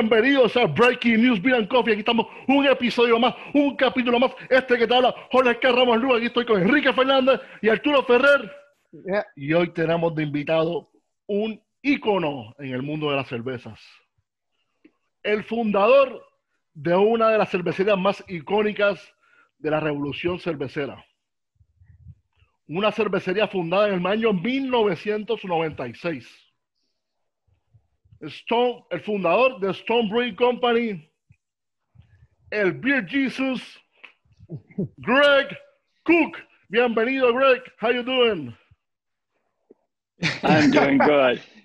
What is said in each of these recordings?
Bienvenidos a Breaking News Beer and Coffee. Aquí estamos, un episodio más, un capítulo más. Este que te habla, Jorge Carramos Luz. Aquí estoy con Enrique Fernández y Arturo Ferrer. Yeah. Y hoy tenemos de invitado un ícono en el mundo de las cervezas. El fundador de una de las cervecerías más icónicas de la revolución cervecera. Una cervecería fundada en el año 1996. Stone, el fundador de Stone Brewing Company, el Beer Jesus, Greg Koch. Bienvenido, Greg. How you doing? I'm doing good.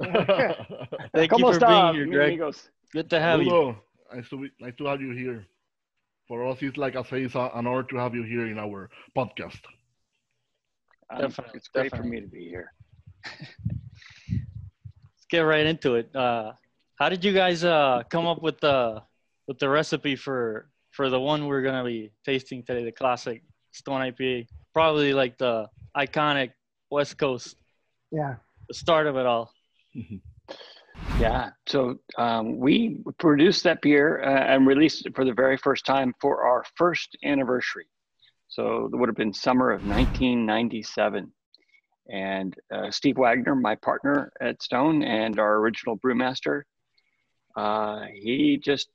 Thank ¿Cómo you for está, being here, mis Greg. amigos? Good to have you. Nice to, be, nice to have you here. For us, it's like I say, it's an honor to have you here in our podcast. Um, Definitely, it's great for me to be here. Let's get right into it. Uh, how did you guys uh, come up with the with the recipe for for the one we're gonna be tasting today, the classic Stone IPA? Probably like the iconic West Coast, Yeah. the start of it all. Yeah. So um, we produced that beer uh, and released it for the very first time for our first anniversary. So it would have been summer of 1997. And uh, Steve Wagner, my partner at Stone and our original brewmaster, uh, he just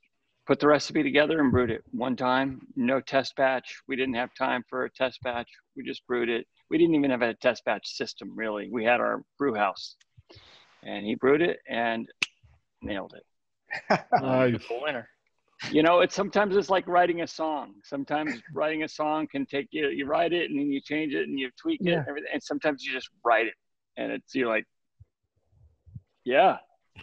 put the recipe together and brewed it one time. No test batch. We didn't have time for a test batch. We just brewed it. We didn't even have a test batch system, really. We had our brew house and he brewed it and nailed it. Nice. The winner. You know, it's sometimes it's like writing a song. Sometimes writing a song can take you. You write it and then you change it and you tweak it Yeah. and everything. And sometimes you just write it and it's you're like, yeah,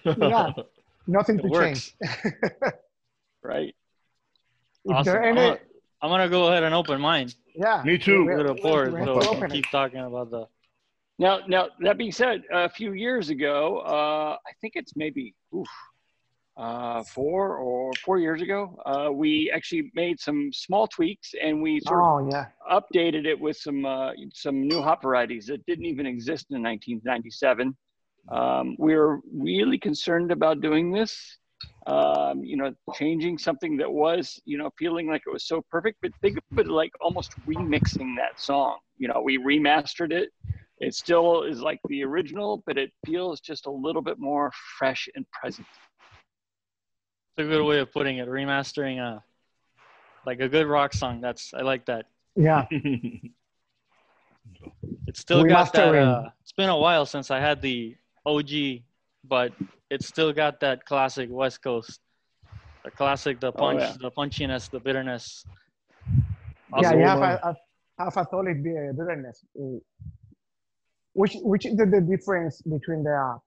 Yeah. Nothing It to works. change. right. Awesome. I'm gonna, I'm gonna go ahead and open mine. yeah. Me too. we- Give it a we- pour. we have So to open keep it. talking about the. Now, now that being said, a few years ago, uh, I think it's maybe oof, uh, four or four years ago, uh, we actually made some small tweaks and we sort of Oh yeah. updated it with some uh, some new hop varieties that didn't even exist in 1997. Um, we were really concerned about doing this, um, you know, changing something that was, you know, feeling like it was so perfect. But think of it like almost remixing that song. You know, we remastered it. It still is like the original, but it feels just a little bit more fresh and present. It's a good way of putting it. Remastering a like a good rock song. That's I like that. Yeah. It's still got that. Uh, it's been a while since I had the OG, but it's still got that classic West Coast, the classic, the Oh, punch, yeah. the punchiness, the bitterness. yeah. Awesome. You have a, a, have a solid bitterness. Uh, Which which is the, the difference between the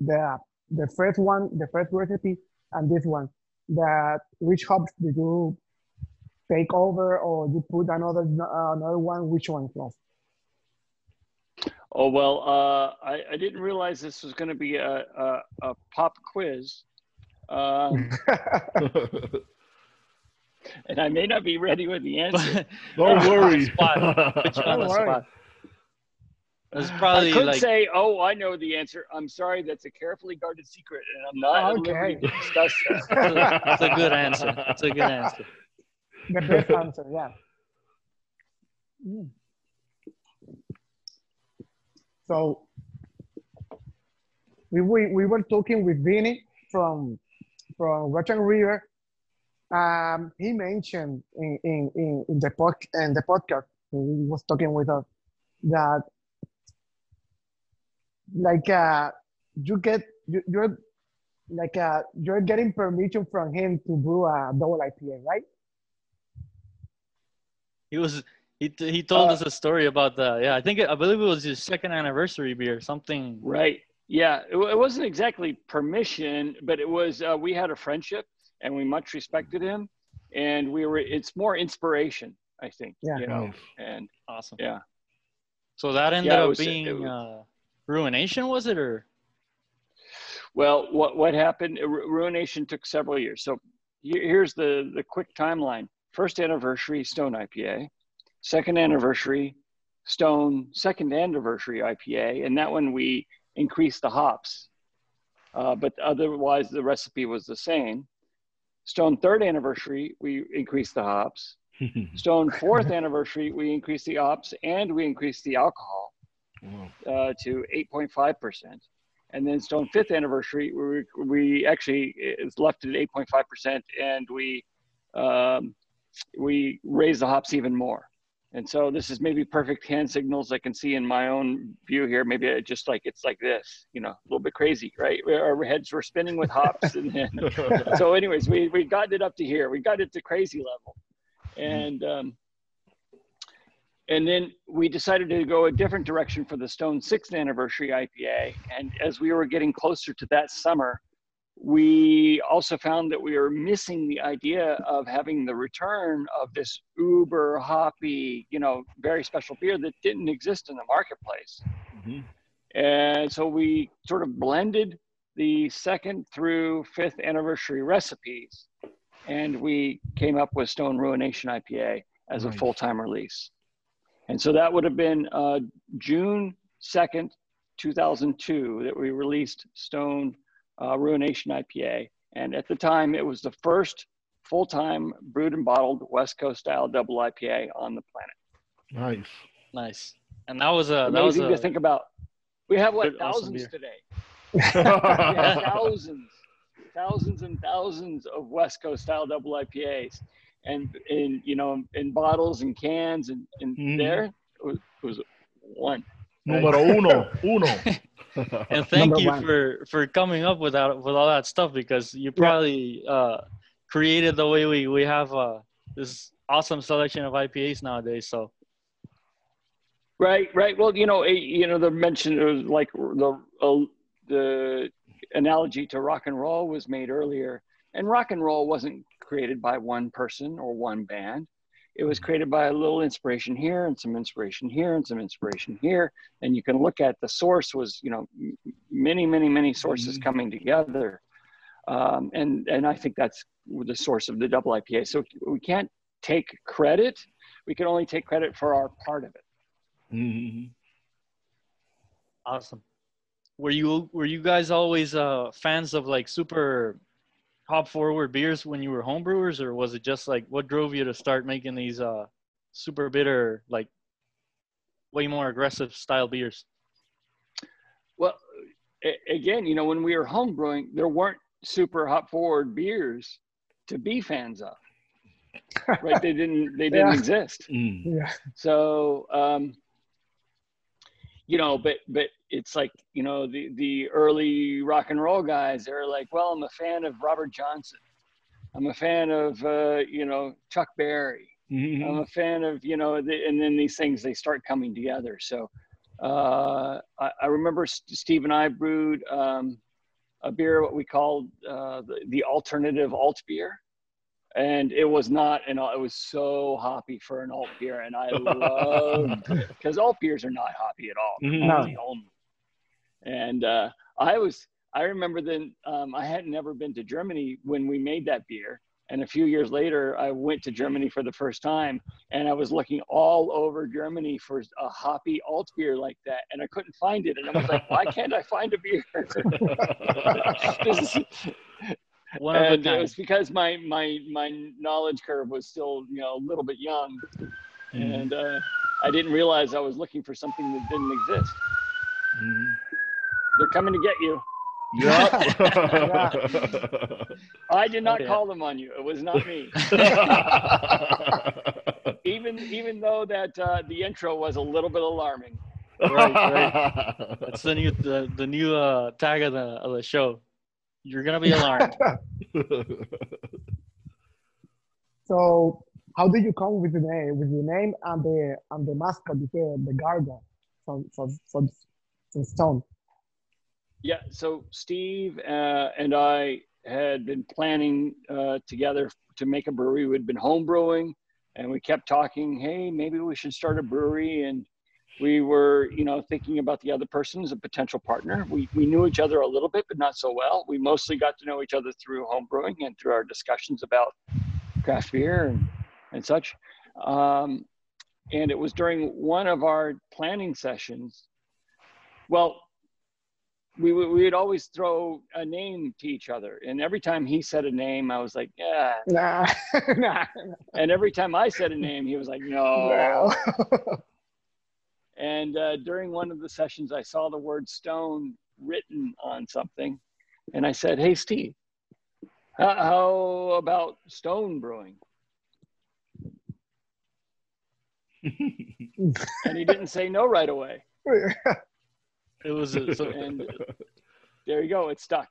the the first one, the first recipe, and this one? That which hops did you take over, or you put another another one? Which one was? Oh well, uh, I, I didn't realize this was going to be a, a, a pop quiz, um, and I may not be ready with the answer. Don't worry. Put you on the Don't worry. spot. It was I could like say, "Oh, I know the answer." I'm sorry, that's a carefully guarded secret, and I'm not at Okay. to discuss that. that's a, that's a good answer. That's a good answer. the best answer, yeah. Mm. So we, we we were talking with Vinny from from Russian River. Um, he mentioned in, in, in, in the pod, in the podcast he was talking with us that like uh, you get you, you're like uh, you're getting permission from him to brew a double IPA, right? He was he he told Uh, us a story about the yeah I think it, I believe it was his second anniversary beer something Right? Yeah, it, it wasn't exactly permission, but it was. Uh, we had a friendship, and we much respected him, and we were. It's more inspiration, I think. Yeah. You know, and awesome. yeah. So that ended Yeah, up was- it being was- uh, ruination was it or Well, what what happened? Ruination took several years. So here's the the quick timeline. First anniversary Stone IPA, second anniversary Stone second anniversary IPA, and that one we increased the hops. uh, but otherwise the recipe was the same. Stone third anniversary, we increased the hops. Stone fourth anniversary, we increased the hops and we increased the alcohol uh, to 8.5%. And then Stone fifth anniversary, we, we actually is left at 8.5% and we, um, we raised the hops even more. And so this is maybe perfect hand signals I can see in my own view here. Maybe I just like it's like this, you know, a little bit crazy, right? Our heads were spinning with hops, and then, so anyways, we we got it up to here. We got it to crazy level, and um, and then we decided to go a different direction for the Stone sixth anniversary IPA. And as we were getting closer to that summer, we also found that we were missing the idea of having the return of this uber hoppy, you know, very special beer that didn't exist in the marketplace. Mm-hmm. And so we sort of blended the second through fifth anniversary recipes and we came up with Stone Ruination IPA as a full time release. And so that would have been uh, June 2nd, 2002, that we released Stone uh, Ruination IPA. And at the time, it was the first full time brewed and bottled West Coast style double IPA on the planet. Nice. Nice. And that was a, Amazing that was a, to think about. We have what, thousands awesome today? thousands, thousands and thousands of West Coast style double IPAs. And in, you know, in bottles and cans and, and mm-hmm. there, it was, it was one. Numero uno, uno. and thank Number you one. for for coming up with that with all that stuff because you probably yeah. uh, created the way we we have uh, this awesome selection of IPAs nowadays. So. Right, right. Well, you know, you know, the mention of like the uh, the analogy to rock and roll was made earlier, and rock and roll wasn't created by one person or one band. It was created by a little inspiration here and some inspiration here and some inspiration here. And you can look at the source was you know many many many sources mm-hmm. coming together. Um, and and i think that's the source of the double ipa so we can't take credit. We can only take credit for our part of it. Mm-hmm. awesome. Were you were you guys always uh fans of like super hop forward beers when you were homebrewers, or was it just like what drove you to start making these uh, super bitter, like way more aggressive style beers? Well, again, you know, when we were homebrewing, there weren't super hop forward beers to be fans of. right? They didn't. They didn't yeah. exist. Mm. Yeah. So, um, you know, but but it's like you know the the early rock and roll guys. They're like, well, I'm a fan of Robert Johnson. I'm a fan of uh, you know Chuck Berry. Mm-hmm. I'm a fan of you know, the, and then these things they start coming together. So uh, I, I, remember Steve and I brewed um, a beer what we called uh, the, the alternative alt beer and it was not and it was so hoppy for an alt beer and i love because alt beers are not hoppy at all mm-hmm. And uh, i was i remember then um, i had never been to germany when we made that beer and a few years later i went to germany for the first time and i was looking all over germany for a hoppy alt beer like that and i couldn't find it and i was like why can't i find a beer one and it was because my my my knowledge curve was still you know a little bit young, mm. and uh, I didn't realize I was looking for something that didn't exist. Mm. They're coming to get you. Yep. I did not call them on you. It was not me. even even though that uh, the intro was a little bit alarming. Right, right. That's the new the, the new uh, tag of the of the show. You're gonna be alarmed. so, how did you come with the name, with the name and the and the mascot, the the gargoyle from from from, from Stone? Yeah. So Steve uh, and I had been planning uh, together to make a brewery. We'd been home brewing, and we kept talking. Hey, maybe we should start a brewery and we were you know thinking about the other person as a potential partner we, we knew each other a little bit but not so well we mostly got to know each other through home brewing and through our discussions about craft beer and, and such um, and it was during one of our planning sessions well we would we would always throw a name to each other, and every time he said a name, I was like, yeah. Nah, nah, And every time I said a name, he was like, no. no. And uh, during one of the sessions, I saw the word stone written on something. And I said, Hey, Steve, how, how about stone brewing? And he didn't say no right away. It was a, so, And there you go, it stuck.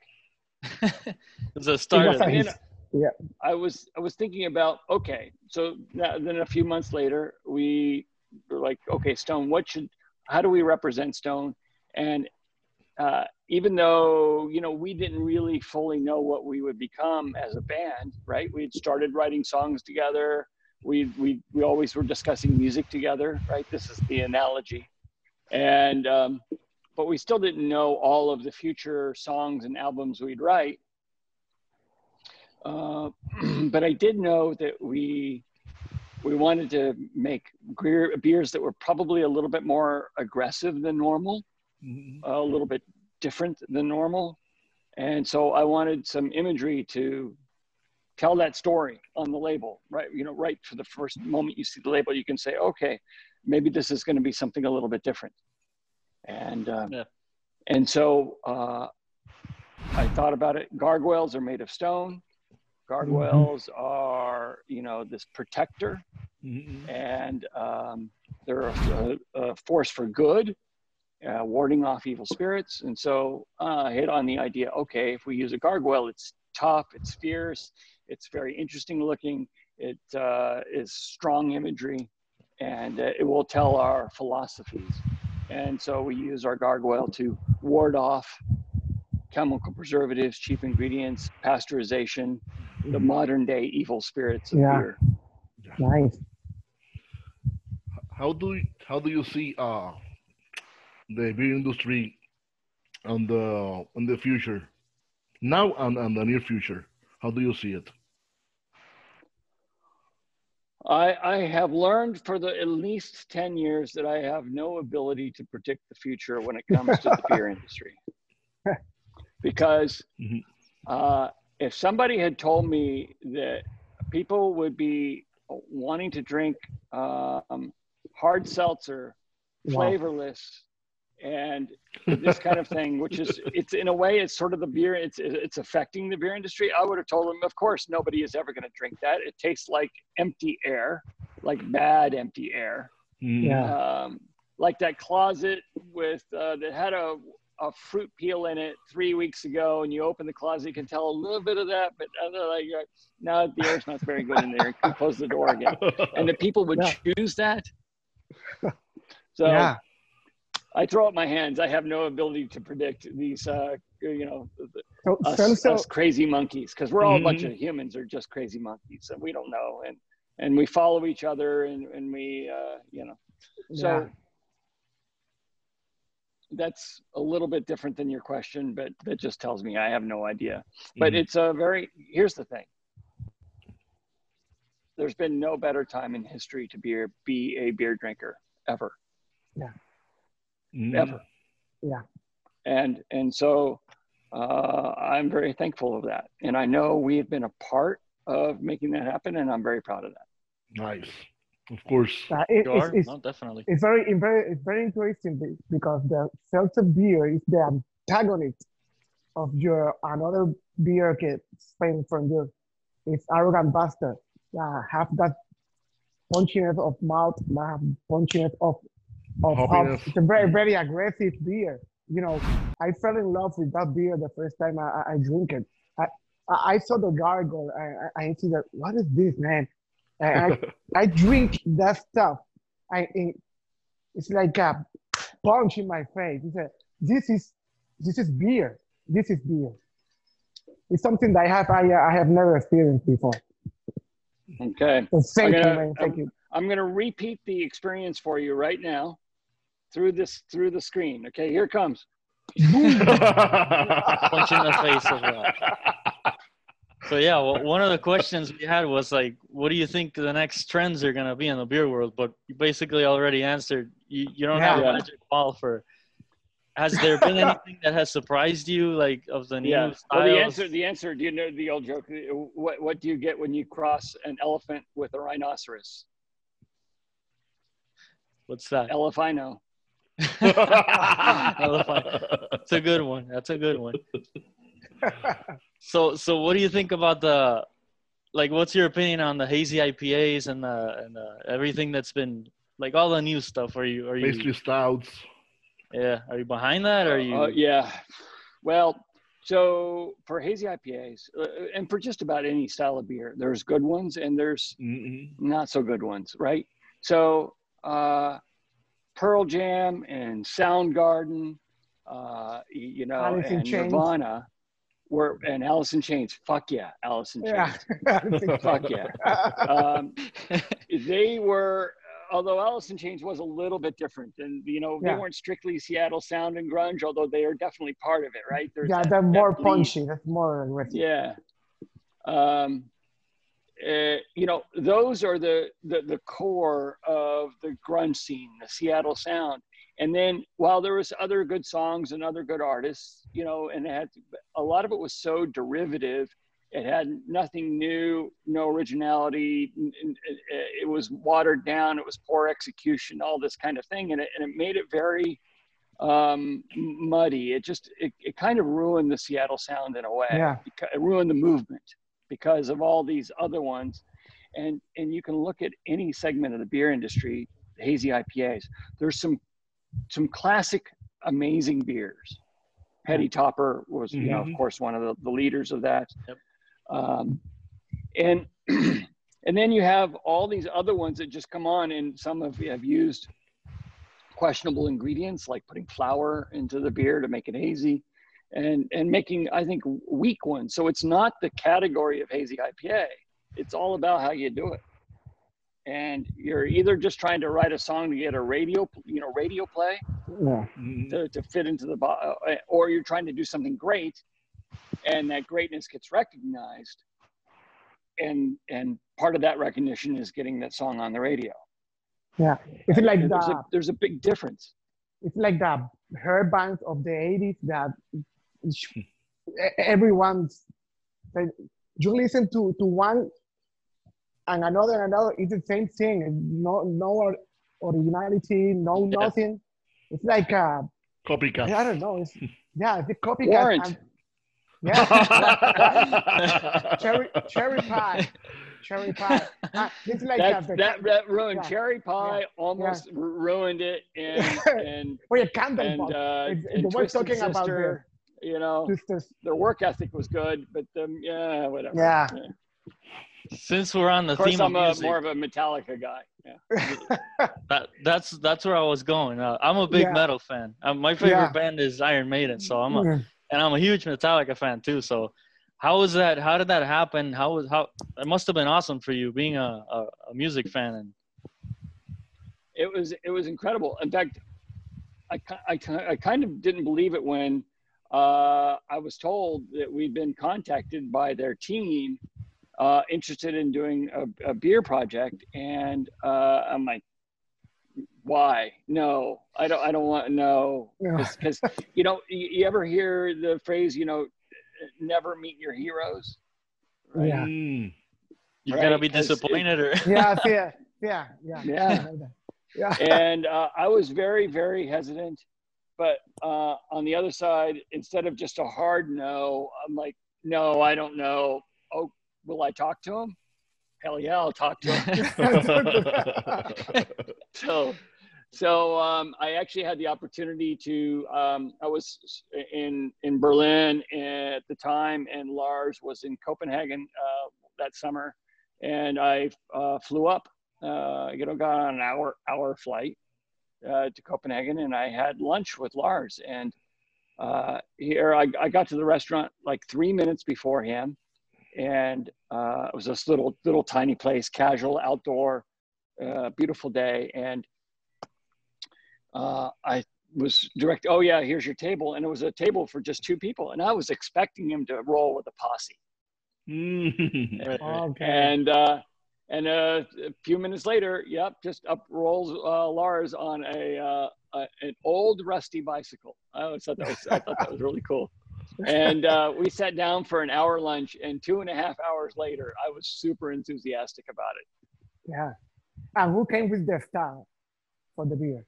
it's a start. was at yeah. I was I was thinking about okay, so now, then a few months later we were like, okay, Stone, what should how do we represent Stone? And uh, even though you know we didn't really fully know what we would become as a band, right? We had started writing songs together. We we we always were discussing music together, right? This is the analogy, and um, but we still didn't know all of the future songs and albums we'd write. Uh, but I did know that we we wanted to make beer, beers that were probably a little bit more aggressive than normal, Mhm. a little bit different than normal, and so I wanted some imagery to tell that story on the label, right? You know, right for the first moment you see the label, you can say, okay, maybe this is going to be something a little bit different, and um, Yeah. and so uh, I thought about it. Gargoyles are made of stone. Gargoyles are, you know, this protector, Mhm. and um, they're a, a force for good, uh, warding off evil spirits. And so uh, I hit on the idea. Okay, if we use a gargoyle, it's tough, it's fierce, it's very interesting looking, it uh, is strong imagery, and uh, it will tell our philosophies. And so we use our gargoyle to ward off chemical preservatives, cheap ingredients, pasteurization, the modern day evil spirits of Yeah. beer. nice. How do you, how do you see uh, the beer industry on the in the future, now and, and the near future? How do you see it? I, I have learned for the at least 10 years that I have no ability to predict the future when it comes to the beer industry. Because Mhm. uh, if somebody had told me that people would be wanting to drink um, hard seltzer, flavorless, and this kind of thing, which is it's in a way it's sort of the beer it's it's affecting the beer industry. I would have told them, of course, nobody is ever going to drink that. It tastes like empty air, like bad empty air, Mhm. Yeah. um, like that closet with uh, that had a a fruit peel in it three weeks ago, and you open the closet, you can tell a little bit of that, but other like uh, no, the air smells very good in there. You close the door again, and the people would Yeah. choose that. So yeah. I throw up my hands. I have no ability to predict these, uh, you know, So, us, seltzer, us crazy monkeys, because we're all a bunch Mhm. of humans are just crazy monkeys, and we don't know, and and we follow each other, and and we, uh, you know, so. Yeah. That's a little bit different than your question, but that just tells me I have no idea. But Mhm. it's a very, here's the thing. There's been no better time in history to be, a- be a beer drinker ever. Mhm. ever. Yeah. And and so uh, I'm very thankful of that, and I know we have been a part of making that happen, and I'm very proud of that. Nice. Of course. uh, it- You it's, are? it's, No, definitely. it's very, very, it's very interesting because the seltzer beer is the antagonist of your another beer get Spain from you. It's arrogant bastard. Yeah, have that punchiness of mouth, have punchiness of of hops. Hoppiness. It's a very, very aggressive beer. You know, I fell in love with that beer the first time I, I, I drink it. I, I I saw the gargle. I, I, I see that. What is this, man? And I, I drink that stuff. I it, it's like a punch in my face. It's a, this is this is beer. This is beer. It's something that I have I, I have never experienced before. Okay, So thank I'm you, gonna- man. Thank you. I'm going to repeat the experience for you right now through this through the screen. Okay, here it comes. Punch in the face of that. So yeah, well, one of the questions we had was like, what do you think the next trends are gonna be in the beer world? But you basically already answered. You, you don't have a magic ball for has there been anything that has surprised you, like of the new Yeah. styles? Well, the answer, the answer. Do you know the old joke? What What do you get when you cross an elephant with a rhinoceros? What's that? Elephino. That's a good one. That's a good one. So, so what do you think about the, like, what's your opinion on the hazy IPAs and the and the, everything that's been like all the new stuff? Are you are you Basically stouts. yeah? Are you behind that? Or are you? Uh, yeah. Well, so for hazy IPAs, uh, and for just about any style of beer, there's good ones and there's Mhm. not so good ones, right? So, uh, Pearl Jam and Soundgarden, uh, you know, Alice and. Nirvana, were and Alice in Chains. Fuck yeah, Alice in Chains. Yeah. Fuck yeah. Um, they were, although Alice in Chains was a little bit different, and you know, they weren't strictly Seattle sound and grunge, although they are definitely part of it, right? There's yeah, that- they're more punchy. That's more aggressive. Yeah. Um, uh, you know, those are the, the the core of the grunge scene, the Seattle sound. And then while there was other good songs and other good artists, you know, and it had a lot of it was so derivative. It had nothing new, no originality. It, it was watered down. It was poor execution, all this kind of thing, and it, and it made it very um, muddy. It just it, it kind of ruined the Seattle sound in a way. Yeah. It ruined the movement because of all these other ones. And and you can look at any segment of the beer industry, hazy IPAs. There's some some classic amazing beers. Heady Topper was, you know, of Mhm. course, one of the, the leaders of that. Yep. Um, and and then you have all these other ones that just come on, and some have, have used questionable ingredients like putting flour into the beer to make it hazy and and making i think weak ones so it's not the category of hazy ipa it's all about how you do it and you're either just trying to write a song to get a radio you know radio play Yeah. Mhm. to, to fit into the bo- uh, or you're trying to do something great and that greatness gets recognized and and part of that recognition is getting that song on the radio Yeah. It's like And there's, the a, there's a big difference it's like the hair bands of the 80s that sh- e- everyone's like, you listen to to one and another and another it's the same thing. No no originality no Yeah. nothing. It's like uh Copycat. i don't know it's yeah it's a copycat and- yeah. Cherry cherry pie. Cherry pie. It's like uh, that, the, that, that ruined yeah, cherry pie almost ru- ruined it and and oh yeah candle and, uh, It's- and the one Twisted talking about Sister, you know their work ethic was good but um, yeah whatever Yeah. Since we're on the of course theme i'm of a, more of a metallica guy yeah that, that's that's where I was going. Uh, I'm a big Yeah. metal fan. Uh, my favorite Yeah. band is Iron Maiden, so I'm a, Mm. and I'm a huge Metallica fan too. So, how was that? How did that happen? How was how? It must have been awesome for you being a, a, a music fan and it was it was incredible. In fact, I I, I kind of didn't believe it when uh, I was told that we'd been contacted by their team uh, interested in doing a, a beer project, and uh, I'm like, why? No, I don't. I don't want no Yeah. because you know you, you ever hear the phrase you know never meet your heroes. Right? Yeah. Mm. you're Right, gonna be 'cause it- disappointed or yeah, yeah, yeah, yeah. Yeah. Yeah. and uh, I was very, very hesitant. But uh, on the other side, instead of just a hard no, I'm like, no, I don't know. Oh, will I talk to him? Hell yeah, I'll talk to him. so, so um, I actually had the opportunity to. Um, I was in in Berlin at the time, and Lars was in Copenhagen uh, that summer, and I uh, flew up. Uh, you know, got on an hour hour flight uh, to Copenhagen, and I had lunch with Lars. And uh, here, I, I got to the restaurant like three minutes before him, and uh, it was this little little tiny place, casual, outdoor, uh, beautiful day, and uh, I was direct. Oh yeah, here's your table, and it was a table for just two people, and I was expecting him to roll with a posse, Mm. Right, right. Okay. and uh, and uh, a few minutes later, yep, just up rolls uh, Lars on a, uh, a an old rusty bicycle. I always thought that was I thought that was really cool. And uh, we sat down for an hour lunch, and two and a half hours later, I was super enthusiastic about it. Yeah. And who came with the style for the beer?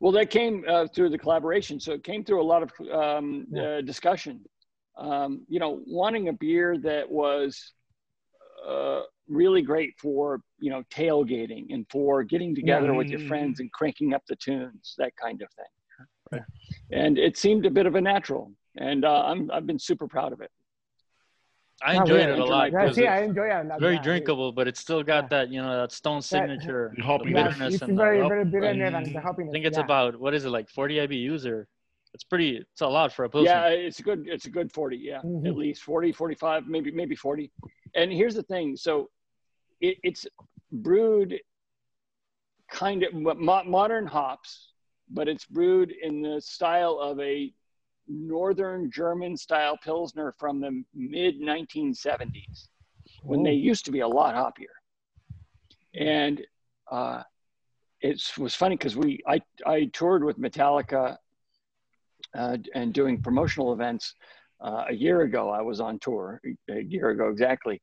Well, that came uh, through the collaboration. So it came through a lot of um, Yeah. uh, discussion. Um, you know, wanting a beer that was uh, really great for, you know, tailgating and for getting together with your Mm. friends and cranking up the tunes, that kind of thing. Right. And it seemed a bit of a natural. And uh, I'm, I've been super proud of it. I Oh, enjoyed yeah. it a lot. Yeah, 'cause see, it's I enjoy it. a lot, very yeah. drinkable, but it's still got Yeah. that you know that stone signature, The the hoppiness. Bitterness, it's and the very, hop- very bitter and and- the hoppiness. I think it's yeah. about what is it like 40 IBUs or it's pretty. It's a lot for a pilsner. Yeah, it's a good, it's a good 40. Yeah, Mhm. at least 40, 45, maybe, maybe 40. And here's the thing. So it, it's brewed kind of mo- modern hops, but it's brewed in the style of a Northern German style Pilsner from the mid 1970s when they used to be a lot hoppier. And uh, it was funny because we, I, I toured with Metallica uh, and doing promotional events uh, a year ago. I was on tour a year ago exactly,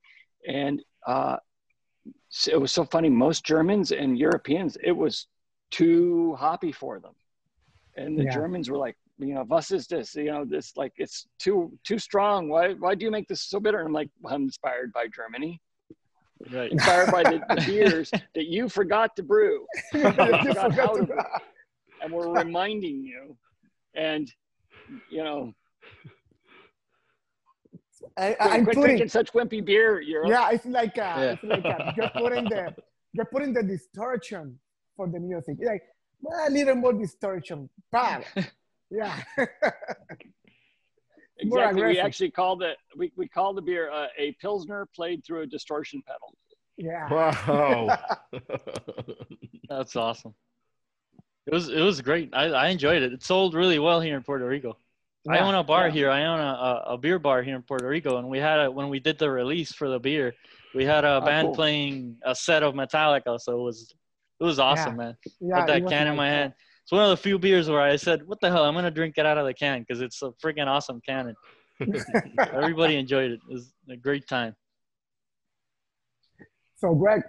and uh, it was so funny. Most Germans and Europeans, it was too hoppy for them, and the Yeah. Germans were like, you know, "Was is this? You know, this like it's too too strong. Why why do you make this so bitter?" And I'm like, well, "I'm inspired by Germany, Right. inspired by the, the beers that you forgot to brew." Forgot forgot to- to- and we're reminding you and you know I, quit, I'm quit putting, drinking such wimpy beer Europe. yeah, it's like uh, Yeah. it's like uh, you're putting the you're putting the distortion for the music. Like well, a little more distortion, bam. yeah, exactly we actually called it we, we called the beer uh, a pilsner played through a distortion pedal yeah. Wow. That's awesome. It was it was great. I, I enjoyed it. It sold really well here in Puerto Rico. I own a bar yeah. here. I own a, a, beer bar here in Puerto Rico, and we had a when we did the release for the beer, we had a Oh, band cool. playing a set of Metallica. So it was it was awesome, man. yeah, Got that can in my hand. It's one of the few beers where I said, "What the hell? I'm gonna drink it out of the can because it's a freaking awesome can." And everybody enjoyed it. It was a great time. So, Greg,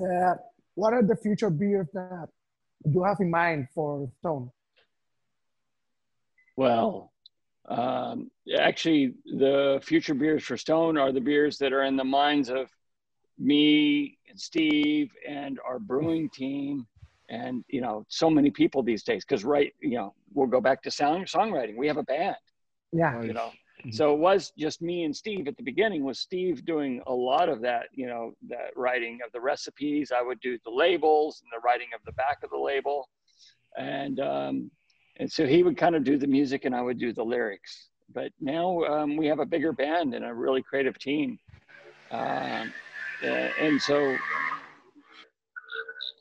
uh, what are the future beers that you have in mind for Stone? Well um, actually the future beers for stone are the beers that are in the minds of me and steve and our brewing team and you know so many people these days. Because right you know we'll go back to sound songwriting. We have a band. Yeah, you know? Mhm. so it was just me and steve at the beginning was steve doing a lot of that you know that writing of the recipes. I would do the labels and the writing of the back of the label. And um and so he would kind of do the music and i would do the lyrics but now um, we have a bigger band and a really creative team um, a- and so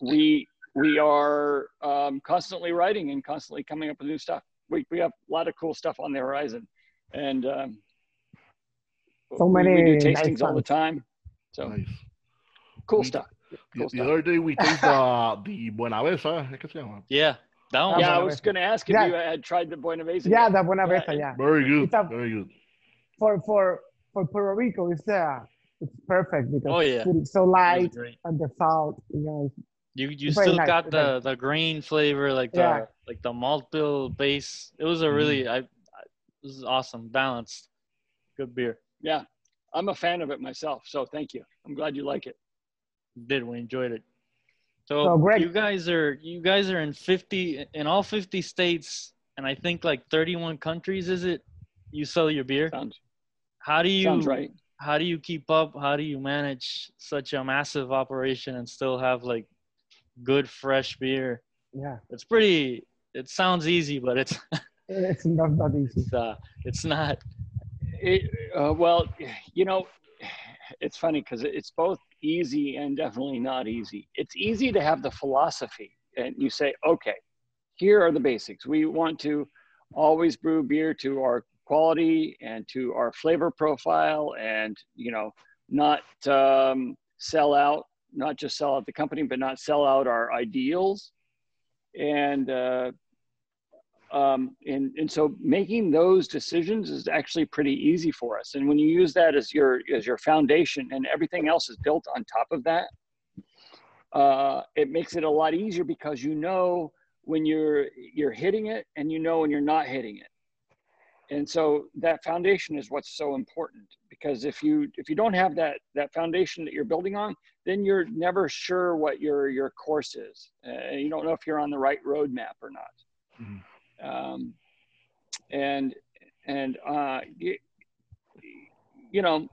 we we are um, constantly writing and constantly coming up with new stuff we, we have a lot of cool stuff on the horizon and um, So we- we, many do nice tastings all the time so Nice. cool Mm. stuff The, cool the stuff. other day we tasted the, the Buenaveza. ¿Qué se llama? Yeah, that one. yeah i was going to ask if Yeah. you had tried the buena Vista yeah, yet. the Buena Yeah, Vista, it- yeah. Very good. It's a- Very good. For for for Puerto Rico, it's uh, it's perfect because Oh, yeah. it's so light great. and the salt, you know. You you still nice, got it's the the grain flavor, like the Yeah. like the malt bill base. It was a really I, I this is awesome, balanced, good beer. yeah i'm a fan of it myself so thank you i'm glad you like it Did we enjoyed it? So, So, Greg- you guys are you guys are in fifty in all fifty states, and I think like thirty one countries. Is it? You sell your beer. sounds How do you sounds right how do you keep up? How do you manage such a massive operation and still have like good fresh beer? Yeah, It's pretty. It sounds easy, but it's it's not that easy. it's, uh, it's not. It, uh, well, you know, it's funny because it's both easy and definitely not easy. It's easy to have the philosophy, and you say, okay, here are the basics. We want to always brew beer to our quality and to our flavor profile, and you know, not um, sell out, not just sell out the company, but not sell out our ideals. and uh, um, and and so making those decisions is actually pretty easy for us. And when you use that as your as your foundation, and everything else is built on top of that, uh, it makes it a lot easier because you know when you're you're hitting it, and you know when you're not hitting it. And so that foundation is what's so important because if you if you don't have that that foundation that you're building on, then you're never sure what your your course is. Uh, you don't know if you're on the right roadmap or not. Mm-hmm um, and and uh, you, you know,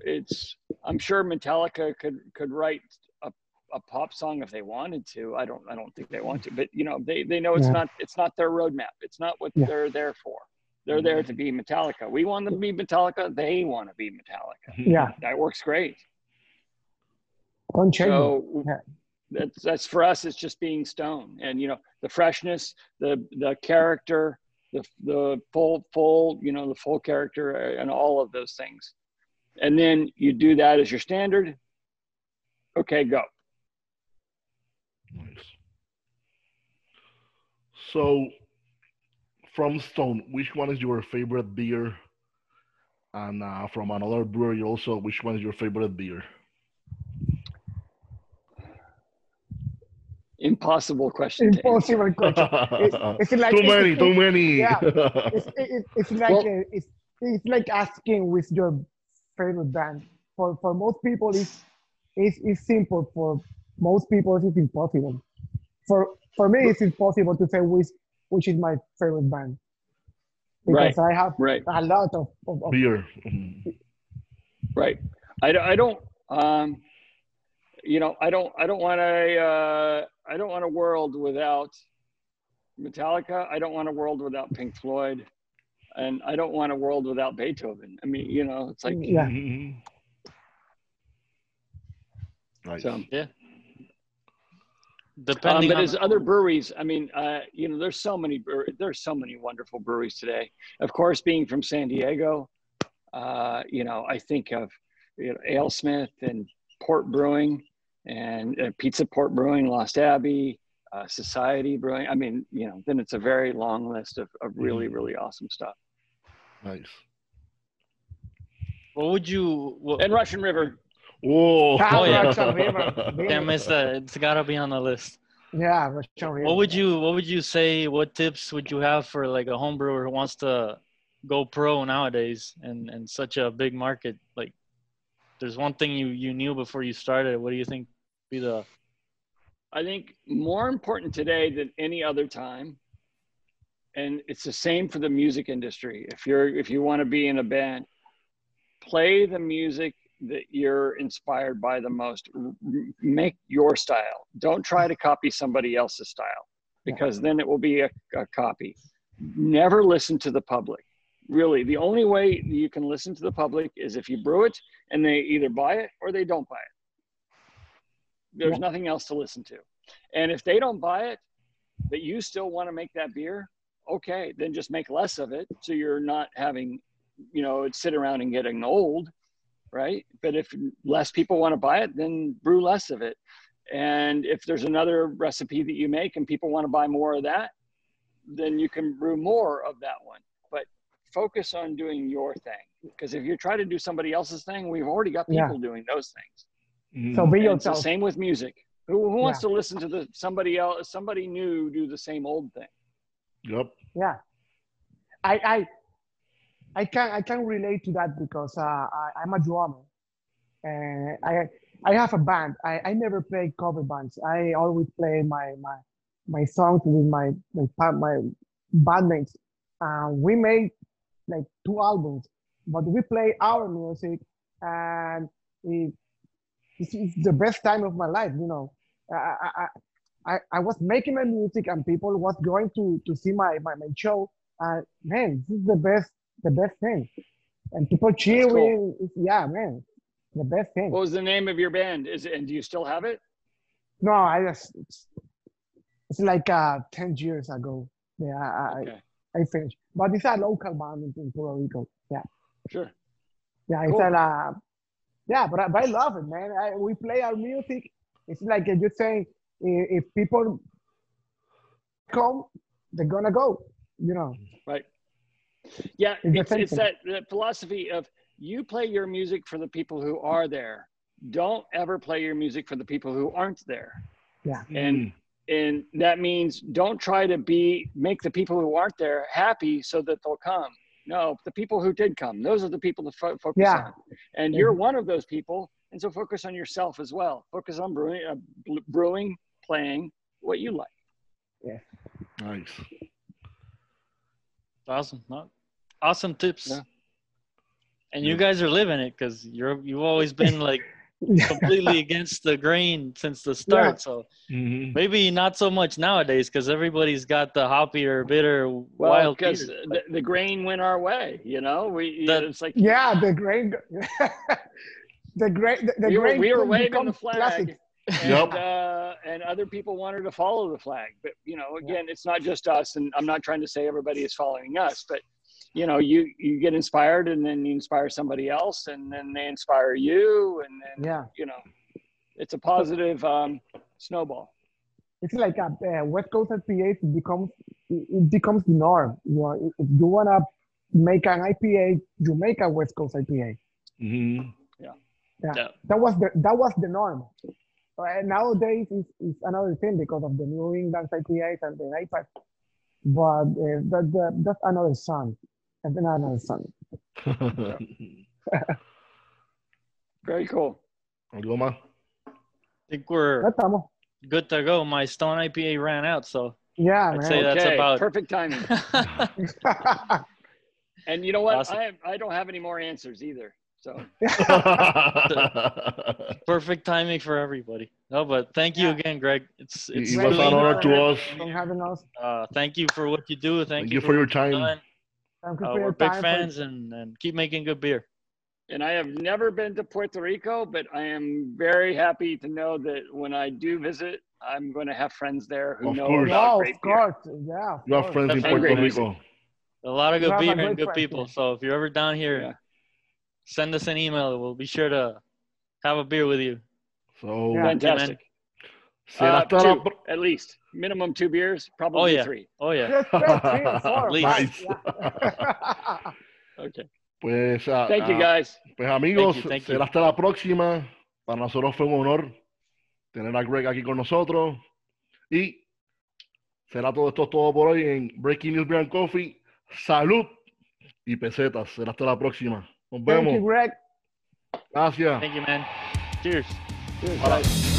it's I'm sure Metallica could could write a, a pop song if they wanted to. I don't I don't think they want to, but you know they they know it's yeah. not it's not their roadmap. It's not what yeah. they're there for. They're there to be Metallica. We want them to be Metallica. They want to be Metallica. Yeah, that works great. Unchangeable. So, yeah that's that's for us it's just being stone. And you know the freshness the the character the the full full you know the full character uh, and all of those things. And then you do that as your standard. Okay go. Nice. So from stone which one is your favorite beer? And uh, from another brewery also which one is your favorite beer impossible question. Impossible question. It's, it's like too many, it's, too many. Yeah, it's, it, it's like well, a, it's it's like asking with your favorite band. For for most people, it's it's, it's simple. For most people, it's impossible. For for me, it's impossible to say which which is my favorite band because right, I have right. a lot of, of, of beer. Right. I, I don't. Um, you know, I don't. I don't want to. Uh, I don't want a world without Metallica. I don't want a world without Pink Floyd, and I don't want a world without Beethoven. I mean, you know, it's like yeah. Nice. So yeah. Depending um, but as other breweries, I mean, uh, you know, there's so many there's so many wonderful breweries today. Of course, being from San Diego, uh, you know, I think of you know, AleSmith and Port Brewing and uh, Pizza Port Brewing, Lost Abbey, uh, Society Brewing. I mean, you know, then it's a very long list of, of really, mm-hmm. really awesome stuff. Nice. What would you? What, and Russian River. Whoa. oh, yeah. Russian River. Damn, it's, uh, it's gotta be on the list. Yeah, Russian River. What would you What would you say? What tips would you have for like a home brewer who wants to go pro nowadays and and such a big market? Like, there's one thing you you knew before you started. What do you think be the I think more important today than any other time. And it's the same for the music industry. If you're if you want to be in a band, play the music that you're inspired by the most. Make your style. Don't try to copy somebody else's style because then it will be a, a copy. Never listen to the public. Really, the only way you can listen to the public is if you brew it and they either buy it or they don't buy it there's yeah. nothing else to listen to. And if they don't buy it, but you still want to make that beer, okay, then just make less of it. So you're not having, you know, it sit around and getting old, right? But if less people want to buy it, then brew less of it. And if there's another recipe that you make and people want to buy more of that, then you can brew more of that one. But focus on doing your thing. Because if you try to do somebody else's thing, we've already got people yeah. doing those things. Mm-hmm. So be yourself. same with music. Who, who wants yeah. to listen to the somebody else, somebody new do the same old thing? Yep. Yeah. I I I can I can relate to that because uh, I, I'm a drummer, and I I have a band. I, I never play cover bands. I always play my my my songs with my my my bandmates. Uh, we made like two albums, but we play our music, and it it's, it's the best time of my life. You know, I, I, I, I was making my music and people was going to, to see my, my, my show. And man, this is the best, the best thing. And people cheering. Cool. Yeah, man, the best thing. What was the name of your band? Is it, and do you still have it? No, I just, it's, it's like uh, 10 years ago. Yeah, I, okay. I, I finished. But it's a local band in, Puerto Rico. Yeah. Sure. Yeah, cool. it's a, uh, yeah, but I, but I love it, man. I, we play our music. It's like you're saying, if people come, they're gonna go. You know. Right. Yeah, It's it's, it's that, that philosophy of you play your music for the people who are there. Don't ever play your music for the people who aren't there. Yeah. And mm. and that means don't try to be make the people who aren't there happy so that they'll come. No, the people who did come, those are the people to fo- focus Yeah. on. And you're one of those people, and so focus on yourself as well. Focus on brewing, uh, brewing, playing what you like. Yeah. Nice. Awesome. Awesome tips. Yeah. And you guys are living it because you're you've always been like completely against the grain since the start. Yeah. So Mhm. maybe not so much nowadays because everybody's got the hoppier, bitter, Well, wild because the, the grain went our way, you know. We That- it's like Yeah, the grain. the grain. The, the we were, grain we were waving the flag, classic. and, Yep. uh, and other people wanted to follow the flag. But you know, again, it's not just us, and I'm not trying to say everybody is following us, but you know, you you get inspired, and then you inspire somebody else, and then they inspire you, and then Yeah, you know, it's a positive um, snowball. it's like a uh, West Coast IPA it becomes it it becomes the norm. You know, if if you wanna make an IPA, you make a West Coast IPA. Mhm. Yeah. That was the that was the norm. Uh, nowadays, it's, it's another thing because of the New England IPAs and the iPad. But uh, that, that, that's another song. And then another song. Very cool. ¿Algo más? I think we're good to go. My Stone IPA ran out, so Yeah, I'd say man. that's about- perfect timing. And you know what? Awesome. I I don't have any more answers either. So perfect timing for everybody. No, but thank you Yeah. again, Greg. It's it's was Great. an honor to us. From having us. uh, thank you for what you do. Thank, Thank you for your what time. Thank you Uh, for we're your big time. fans and, and keep making good beer. and I have never been to Puerto Rico, but I am very happy to know that when I do visit, I'm going to have friends there who Of know course. about Wow, great of beer. course. Yeah. of You have course. friends in Puerto great Rico. A lot of good beer and good friend people. here. So if you're ever down here, Yeah. Send us an email. We'll be sure to have a beer with you. So, Yeah. Fantastic. Uh, two, at least minimum two beers, probably Oh, yeah. three. Oh yeah. Nice. yeah. Okay. Pues, ah, Thank you, ah, guys. pues amigos, Thank you, thank you. será hasta la próxima. Para nosotros fue un honor tener a Greg aquí con nosotros. Y será todo esto todo por hoy en Breaking News Beer and Coffee. Salud y pesetas. Será hasta la próxima. Nos Thank you. Greg. Gracias. Thank you, man. Cheers. Cheers, guys.